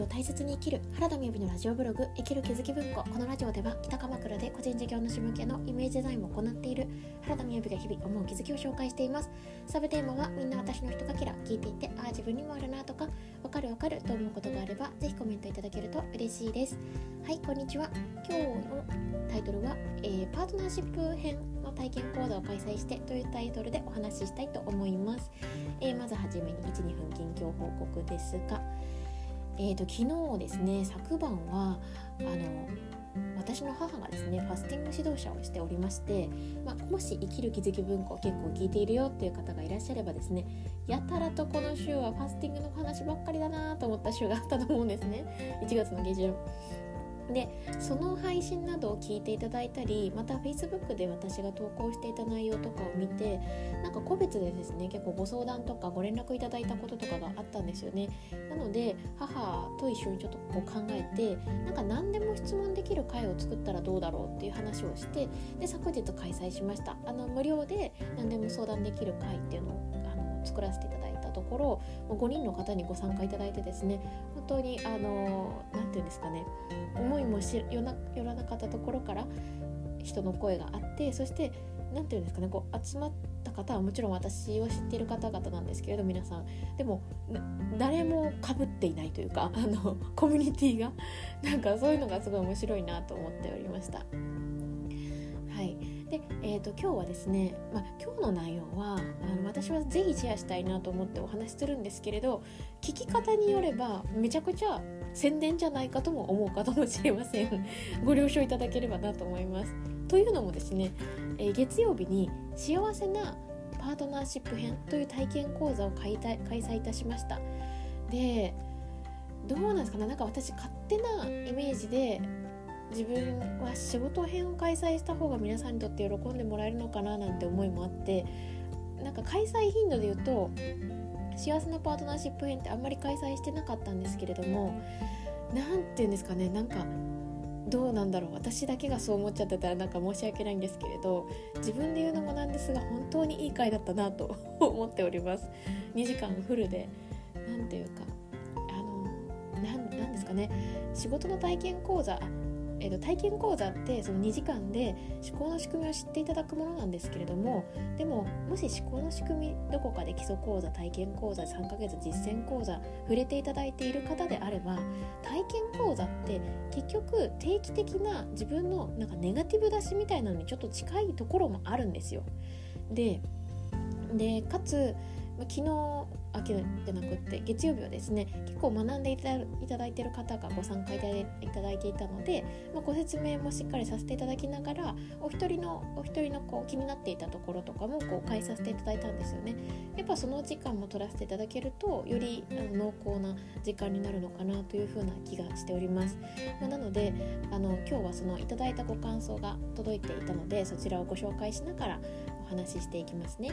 を大切に生きる原田美由のラジオブログ生きる気づき文庫。このラジオでは北鎌倉で個人事業主向けのイメージデザインを行っている原田美由が日々思う気づきを紹介しています。サブテーマはみんな私の人かけら聞いていてああ自分にもあるなとかわかるわかると思うことがあればぜひコメントいただけると嬉しいです。はいこんにちは。今日のタイトルは、えー、パートナーシップ編の体験講座を開催してというタイトルでお話ししたいと思います、えー、まずはじめに12分近況報告ですがえーと、昨日ですね昨晩はあの私の母がですねファスティング指導者をしておりまして、まあ、もし生きる気づき文庫結構聞いているよっていう方がいらっしゃればですねやたらとこの週はファスティングの話ばっかりだなと思った週があったと思うんですね。1月の下旬。でその配信などを聞いていただいたりまた Facebook で私が投稿していた内容とかを見てなんか個別でですね結構ご相談とかご連絡いただいたこととかがあったんですよね。なので母と一緒にちょっとこう考えてなんか何でも質問できる会を作ったらどうだろうっていう話をしてで昨日開催しました。あの無料で何でも相談できる会っていうのをあの作らせていただいたところ5人の方にご参加いただいてですね本当にあの何て言うんですかね思いもしよなよらなかったところから人の声があってそして何て言うんですかねこう集まった方はもちろん私を知っている方々なんですけれど皆さんでも誰もかぶっていないというかあのコミュニティがなんかそういうのがすごい面白いなと思っておりました。で、えーと、今日はですね、まあ、今日の内容はあの私はぜひシェアしたいなと思ってお話しするんですけれど聞き方によればめちゃくちゃ宣伝じゃないかとも思うかもしれません。ご了承いただければなと思います。というのもですね、えー、月曜日に幸せなパートナーシップ編という体験講座を開催いたしました。でどうなんですかね？なんか私勝手なイメージで自分は仕事編を開催した方が皆さんにとって喜んでもらえるのかななんて思いもあってなんか開催頻度で言うと幸せなパートナーシップ編ってあんまり開催してなかったんですけれども何て言うんですかねなんかどうなんだろう私だけがそう思っちゃってたらなんか申し訳ないんですけれど自分で言うのもなんですが本当にいい回だったなと 思っております。2時間フルで何ていうかあのなんですかね仕事の体験講座えー、と体験講座ってその2時間で思考の仕組みを知っていただくものなんですけれどもでももし思考の仕組みどこかで基礎講座体験講座3ヶ月実践講座触れていただいている方であれば体験講座って結局定期的な自分のなんかネガティブ出しみたいなのにちょっと近いところもあるんですよ。ででかつま昨日あ昨日じゃなくって月曜日はですね結構学んでいただいてる方がご参加いただいていたので、まあ、ご説明もしっかりさせていただきながらお一人のお一人のこう気になっていたところとかもこう返させていただいたんですよね。やっぱその時間も取らせていただけるとよりあの濃厚な時間になるのかなというふうな気がしております。まあ、なのであの今日はそのいただいたご感想が届いていたのでそちらをご紹介しながらお話ししていきますね。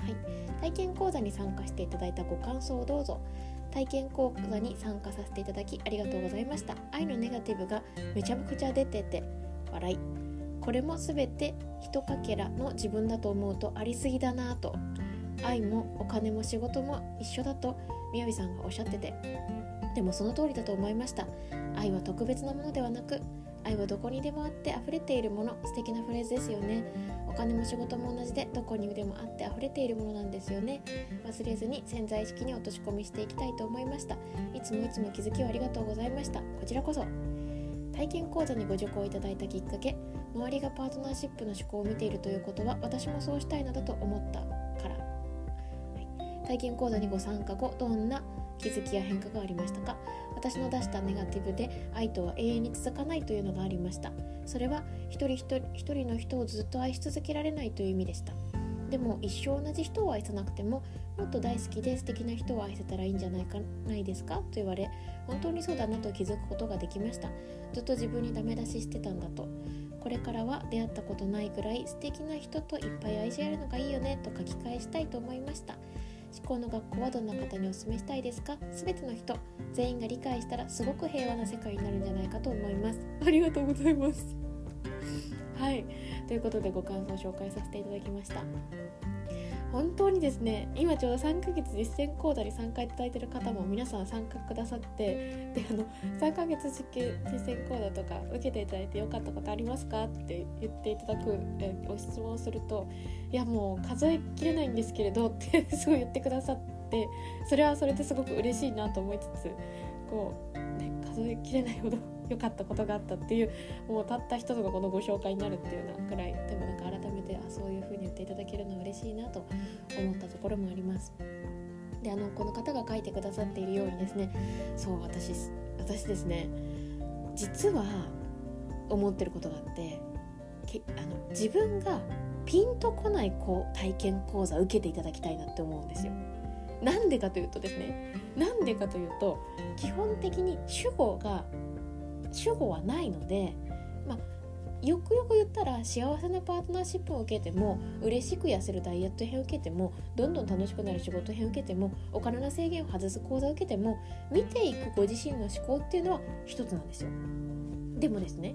はい、体験講座に参加していただいたご感想をどうぞ。体験講座に参加させていただきありがとうございました。愛のネガティブがめちゃくちゃ出てて笑い。これも全て一かけらの自分だと思うとありすぎだなぁと。愛もお金も仕事も一緒だとみやびさんがおっしゃっててでもその通りだと思いました愛は特別なものではなく愛はどこにでもあって溢れているもの素敵なフレーズですよね。お金も仕事も同じでどこにでもあって溢れているものなんですよね。忘れずに潜在意識に落とし込みしていきたいと思いました。いつもいつも気づきをありがとうございました。こちらこそ。体験講座にご受講いただいたきっかけ周りがパートナーシップの思考を見ているということは私もそうしたいのだと思ったから、はい、体験講座にご参加後どんな気づきや変化がありましたか？私の出したネガティブで愛とは永遠に続かないというのがありました。それは一人一人一人の人をずっと愛し続けられないという意味でした。でも一生同じ人を愛さなくてももっと大好きで素敵な人を愛せたらいいんじゃないかないですか？と言われ本当にそうだなと気づくことができました。ずっと自分にダメ出ししてたんだと。これからは出会ったことないくらい素敵な人といっぱい愛し合えるのがいいよねと書き返したいと思いました。思考の学校はどんな方にお勧めしたいですか？全ての人全員が理解したらすごく平和な世界になるんじゃないかと思います。ありがとうございます。はい。ということでご感想を紹介させていただきました。本当にですね今ちょうど3ヶ月実践講座に参加いただいてる方も皆さん参加くださってであの3ヶ月実践講座とか受けていただいてよかったことありますかって言っていただくえご質問をするといやもう数えきれないんですけれどってすごい言ってくださってそれはそれですごく嬉しいなと思いつつこう、ね、数えきれないほど良かったことがあったっていうもうたった一つのこのご紹介になるっていうようなくらいでもなんか改めてあそういう風に言っていただけるのは嬉しいなと思ったところもあります。であのこの方が書いてくださっているようにですねそう私私ですね実は思ってることがあってけあの自分がピンとこないこう体験講座受けていただきたいなって思うんですよ。なんでかというとですねなんでかというと基本的に主語が主語はないので、まあ、よくよく言ったら幸せなパートナーシップを受けても嬉しく痩せるダイエット編を受けてもどんどん楽しくなる仕事編を受けてもお金の制限を外す講座を受けても見ていくご自身の思考っていうのは一つなんですよ。でもですね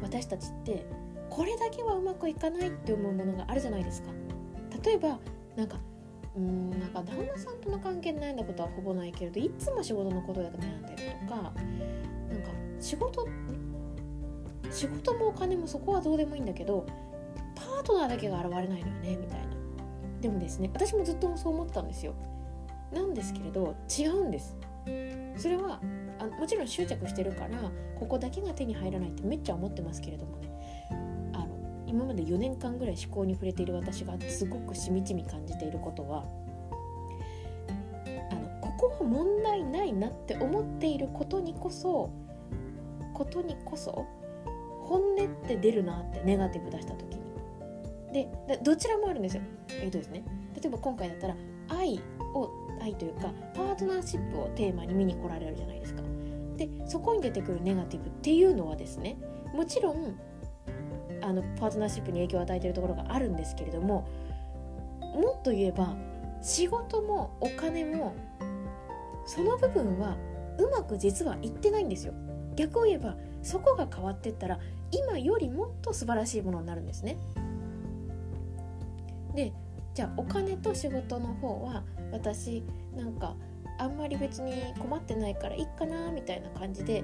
私たちってこれだけはうまくいかないって思うものがあるじゃないですか。例えばなんかうんなんか旦那さんとの関係で悩んだことはほぼないけれどいつも仕事のことで悩んでるとかなんか仕事仕事もお金もそこはどうでもいいんだけどパートナーだけが現れないのよねみたいな。でもですね私もずっとそう思ったんですよ。なんですけれど違うんです。それはあもちろん執着してるからここだけが手に入らないってめっちゃ思ってますけれどもね。あの今まで4年間ぐらい思考に触れている私がすごくしみじみ感じていることはあのここは問題ないなって思っていることにこそことにこそ本音って出るなってネガティブ出した時に。でどちらもあるんですよ。えっ、とですね。例えば今回だったら愛を愛というかパートナーシップをテーマに見に来られるじゃないですか。でそこに出てくるネガティブっていうのはですねもちろんあのパートナーシップに影響を与えてるところがあるんですけれどももっと言えば仕事もお金もその部分はうまく実はいってないんですよ。逆を言えばそこが変わってったら今よりもっと素晴らしいものになるんですね。でじゃあお金と仕事の方は私なんかあんまり別に困ってないからいいかなみたいな感じで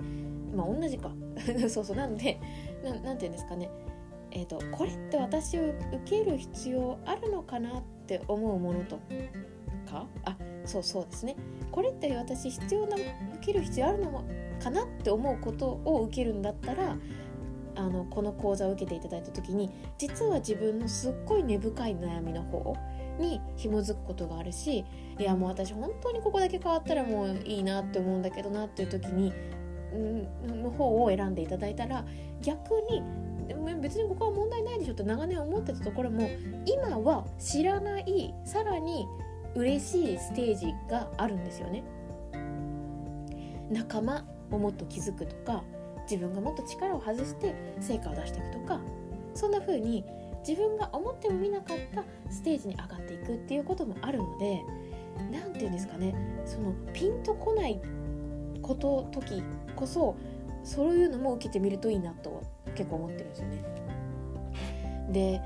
まあ同じか。そうそう。なんで何て言うんですかね。えーと、とこれって私を受ける必要あるのかなって思うものとか？あそうそうですね。これって私必要な受ける必要あるのかなって思うことを受けるんだったらあのこの講座を受けていただいた時に実は自分のすっごい根深い悩みの方に紐づくことがあるしいやもう私本当にここだけ変わったらもういいなって思うんだけどなっていう時にの方を選んでいただいたら逆に別にここは問題ないでしょって長年思ってたところも今は知らないさらに嬉しいステージがあるんですよね。仲間をもっと気づくとか自分がもっと力を外して成果を出していくとかそんな風に自分が思ってもみなかったステージに上がっていくっていうこともあるので何て言うんですかねそのピンとこないこと時こそそういうのも受けてみるといいなと結構思ってるんですよね。で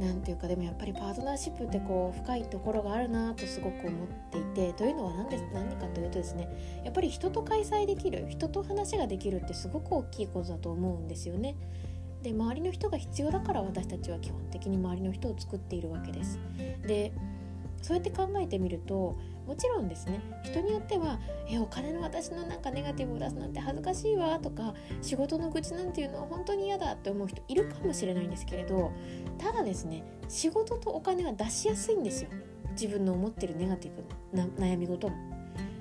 何ていうかでもやっぱりパートナーシップってこう深いところがあるなとすごく思っていてというのは何で何かというとですねやっぱり人と開催できる人と話ができるってすごく大きいことだと思うんですよね。で周りの人が必要だから私たちは基本的に周りの人を作っているわけです。でそうやって考えてみるともちろんですね人によっては「えお金の私のなんかネガティブを出すなんて恥ずかしいわ」とか仕事の愚痴なんていうのは本当に嫌だって思う人いるかもしれないんですけれどただですね仕事とお金は出しやすいんですよ自分の思ってるネガティブな悩み事も。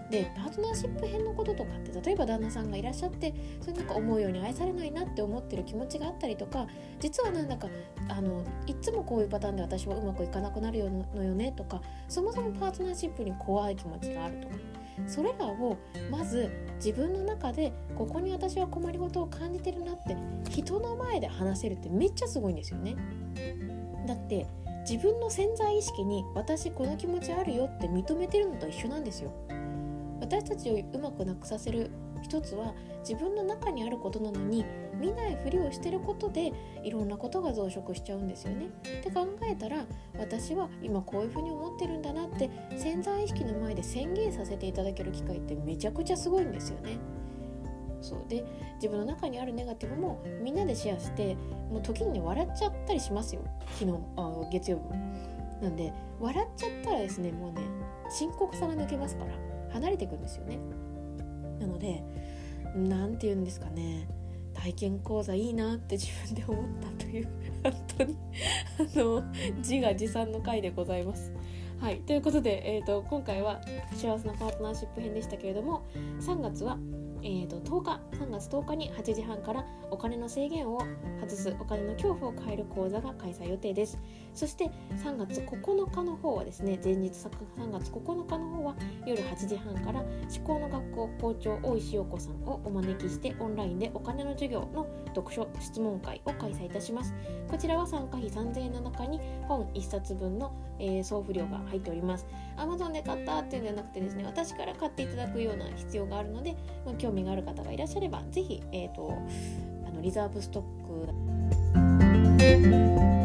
でパートナーシップ編のこととかって例えば旦那さんがいらっしゃってそれなんか思うように愛されないなって思ってる気持ちがあったりとか実はなんだかあのいつもこういうパターンで私はうまくいかなくなるのよねとかそもそもパートナーシップに怖い気持ちがあるとかそれらをまず自分の中でここに私は困りごとを感じてるなって人の前で話せるってめっちゃすごいんですよね。だって自分の潜在意識に私この気持ちあるよって認めてるのと一緒なんですよ。私たちをうまくなくさせる一つは自分の中にあることなのに見ないふりをしてることでいろんなことが増殖しちゃうんですよね。って考えたら私は今こういうふうに思ってるんだなって潜在意識の前で宣言させていただける機会ってめちゃくちゃすごいんですよね。そうで自分の中にあるネガティブもみんなでシェアしてもう時にね笑っちゃったりしますよ昨日あ月曜日なんで笑っちゃったらですねもうね深刻さが抜けますから離れていくんですよね。なので何て言うんですかね。体験講座いいなって自分で思ったという本当に。あの自画自賛の回でございます。はいということで、えーと今回は幸せなパートナーシップ編でしたけれども3月はえーと、10日3月10日に8時半からお金の制限を外すお金の恐怖を変える講座が開催予定です。そして3月9日の方はですね前日3月9日の方は夜8時半から思考の学校校長大石陽子さんをお招きしてオンラインでお金の授業の読書質問会を開催いたします。こちらは参加費3000円の中に本1冊分の、えー、送付料が入っております。Amazon で買ったっていうんじゃなくてですね私から買っていただくような必要があるので、まあ、興味がある方がいらっしゃれば是非、えーと、あのリザーブストック